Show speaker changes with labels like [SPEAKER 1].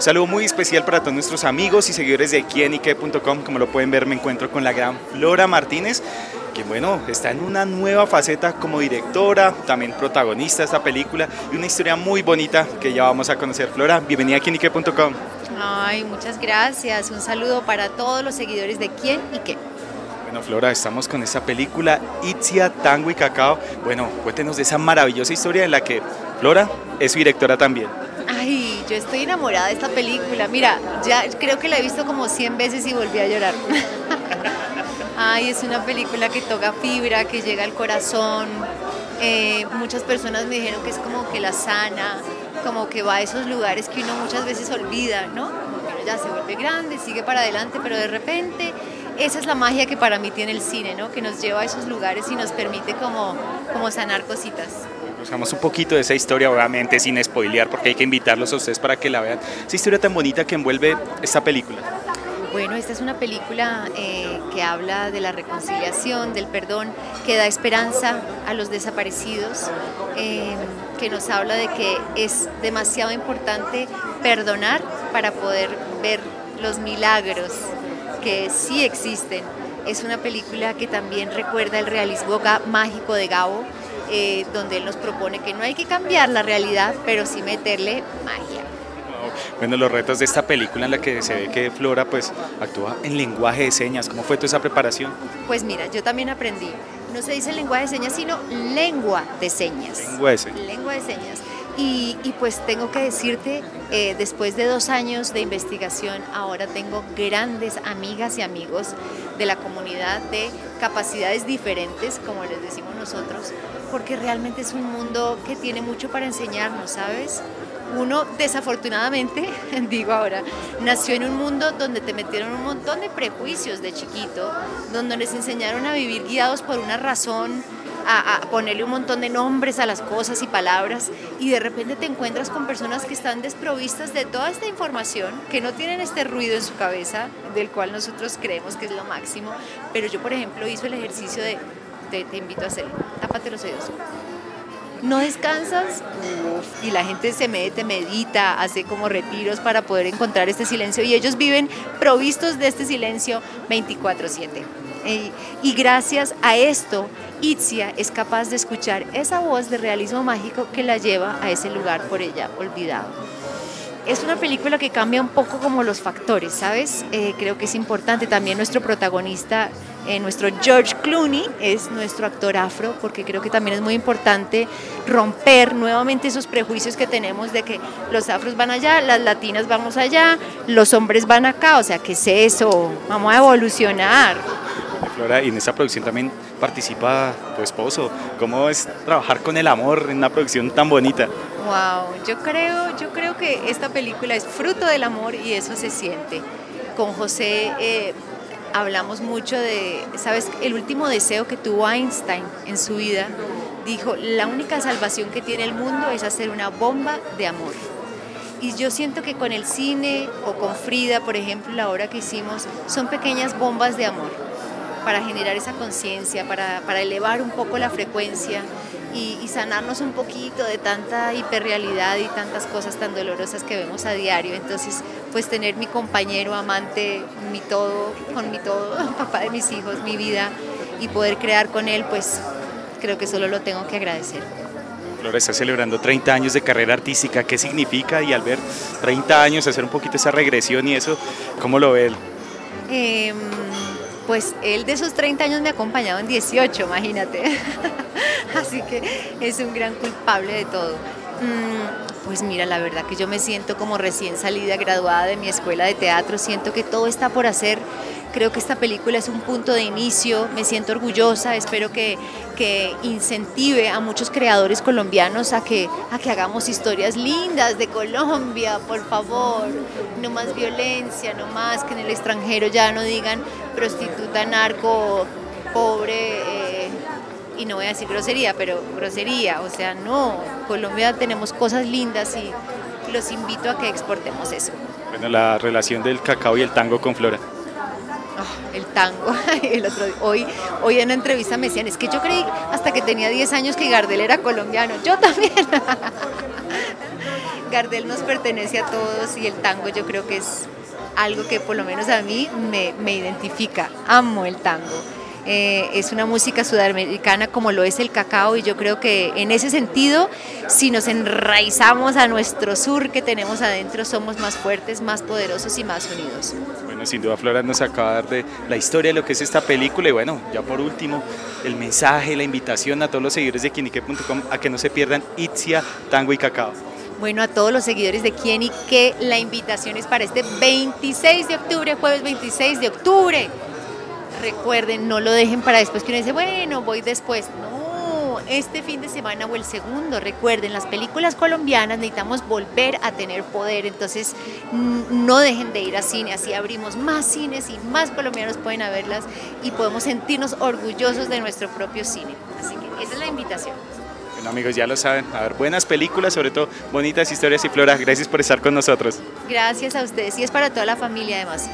[SPEAKER 1] Un saludo muy especial para todos nuestros amigos y seguidores de quienique.com. Como lo pueden ver, me encuentro con la gran Flora Martínez, que bueno, está en una nueva faceta como directora, también protagonista de esta película y una historia muy bonita que ya vamos a conocer. Flora, bienvenida a quienique.com.
[SPEAKER 2] Ay, muchas gracias. Un saludo para todos los seguidores de Quién y Qué.
[SPEAKER 1] Bueno, Flora, estamos con esta película Itzia, Tango y Cacao. Bueno, cuéntenos de esa maravillosa historia en la que Flora es su directora también.
[SPEAKER 2] Yo estoy enamorada de esta película. Mira, ya creo que la he visto como 100 veces y volví a llorar. Ay, es una película que toca fibra, que llega al corazón. Eh, muchas personas me dijeron que es como que la sana, como que va a esos lugares que uno muchas veces olvida, ¿no? Como que uno ya se vuelve grande, sigue para adelante, pero de repente esa es la magia que para mí tiene el cine, ¿no? Que nos lleva a esos lugares y nos permite como, como sanar cositas.
[SPEAKER 1] Buscamos un poquito de esa historia, obviamente sin spoilear, porque hay que invitarlos a ustedes para que la vean. Esa historia tan bonita que envuelve esta película.
[SPEAKER 2] Bueno, esta es una película eh, que habla de la reconciliación, del perdón, que da esperanza a los desaparecidos, eh, que nos habla de que es demasiado importante perdonar para poder ver los milagros que sí existen. Es una película que también recuerda el realismo mágico de Gabo, eh, donde él nos propone que no hay que cambiar la realidad, pero sí meterle magia.
[SPEAKER 1] Bueno, los retos de esta película en la que se ve que Flora pues actúa en lenguaje de señas, ¿cómo fue toda esa preparación?
[SPEAKER 2] Pues mira, yo también aprendí, no se dice lenguaje de señas, sino lengua de señas.
[SPEAKER 1] Lengua de señas.
[SPEAKER 2] Lengua de señas. Y, pues tengo que decirte, eh, después de dos años de investigación, ahora tengo grandes amigas y amigos de la comunidad de capacidades diferentes, como les decimos nosotros, porque realmente es un mundo que tiene mucho para enseñarnos, ¿sabes? Uno, desafortunadamente, digo ahora, nació en un mundo donde te metieron un montón de prejuicios de chiquito, donde les enseñaron a vivir guiados por una razón, a, ponerle un montón de nombres a las cosas y palabras y de repente te encuentras con personas que están desprovistas de toda esta información, que no tienen este ruido en su cabeza, del cual nosotros creemos que es lo máximo, pero yo por ejemplo hice el ejercicio de, te invito a hacerlo, tápate los oídos. No descansas y la gente se mete, medita, hace como retiros para poder encontrar este silencio y ellos viven provistos de este silencio 24/7. Y gracias a esto, Itzia es capaz de escuchar esa voz de realismo mágico que la lleva a ese lugar por ella olvidado. Es una película que cambia un poco como los factores, ¿sabes? Eh, creo que es importante también nuestro protagonista, eh, nuestro George Clooney, es nuestro actor afro, porque creo que también es muy importante romper nuevamente esos prejuicios que tenemos de que los afros van allá, las latinas vamos allá, los hombres van acá, o sea, ¿qué es eso? Vamos a evolucionar.
[SPEAKER 1] Flora, y en esta producción también participa tu esposo. ¿Cómo es trabajar con el amor en una producción tan bonita?
[SPEAKER 2] Wow, yo creo, yo creo que esta película es fruto del amor y eso se siente. Con José eh, hablamos mucho de, ¿sabes? El último deseo que tuvo Einstein en su vida, dijo, la única salvación que tiene el mundo es hacer una bomba de amor. Y yo siento que con el cine o con Frida, por ejemplo, la obra que hicimos, son pequeñas bombas de amor para generar esa conciencia, para, para, elevar un poco la frecuencia y, sanarnos un poquito de tanta hiperrealidad y tantas cosas tan dolorosas que vemos a diario. Entonces, pues tener mi compañero, amante, mi todo, con mi todo, papá de mis hijos, mi vida y poder crear con él, pues creo que solo lo tengo que agradecer.
[SPEAKER 1] Flora está celebrando 30 años de carrera artística. ¿Qué significa? Y al ver 30 años, hacer un poquito esa regresión y eso, ¿cómo lo ve él?
[SPEAKER 2] Eh, pues él de esos 30 años me ha acompañado en 18, imagínate. Así que es un gran culpable de todo. Mm, pues mira, la verdad que yo me siento como recién salida, graduada de mi escuela de teatro, siento que todo está por hacer Creo que esta película es un punto de inicio, me siento orgullosa, espero que, que incentive a muchos creadores colombianos a que, a que hagamos historias lindas de Colombia, por favor, no más violencia, no más que en el extranjero ya no digan prostituta, narco, pobre. Eh, y no voy a decir grosería, pero grosería, o sea, no, Colombia tenemos cosas lindas y los invito a que exportemos eso.
[SPEAKER 1] Bueno, la relación del cacao y el tango con Flora.
[SPEAKER 2] El tango. El otro, hoy, hoy en una entrevista me decían, es que yo creí hasta que tenía 10 años que Gardel era colombiano. Yo también. Gardel nos pertenece a todos y el tango yo creo que es algo que por lo menos a mí me, me identifica. Amo el tango. Eh, es una música sudamericana como lo es el cacao y yo creo que en ese sentido, si nos enraizamos a nuestro sur que tenemos adentro, somos más fuertes, más poderosos y más unidos.
[SPEAKER 1] Sin duda Flora nos acaba de dar de la historia de lo que es esta película y bueno, ya por último, el mensaje, la invitación a todos los seguidores de quinique.com a que no se pierdan Itzia, Tango y Cacao.
[SPEAKER 2] Bueno, a todos los seguidores de Kieni, que la invitación es para este 26 de octubre, jueves 26 de octubre recuerden, no lo dejen para después que uno dice, bueno, voy después. No, este fin de semana o el segundo, recuerden, las películas colombianas necesitamos volver a tener poder, entonces no dejen de ir a cine, así abrimos más cines y más colombianos pueden verlas y podemos sentirnos orgullosos de nuestro propio cine. Así que esa es la invitación.
[SPEAKER 1] Bueno amigos, ya lo saben, a ver, buenas películas, sobre todo bonitas historias y Flora, gracias por estar con nosotros.
[SPEAKER 2] Gracias a ustedes y es para toda la familia además.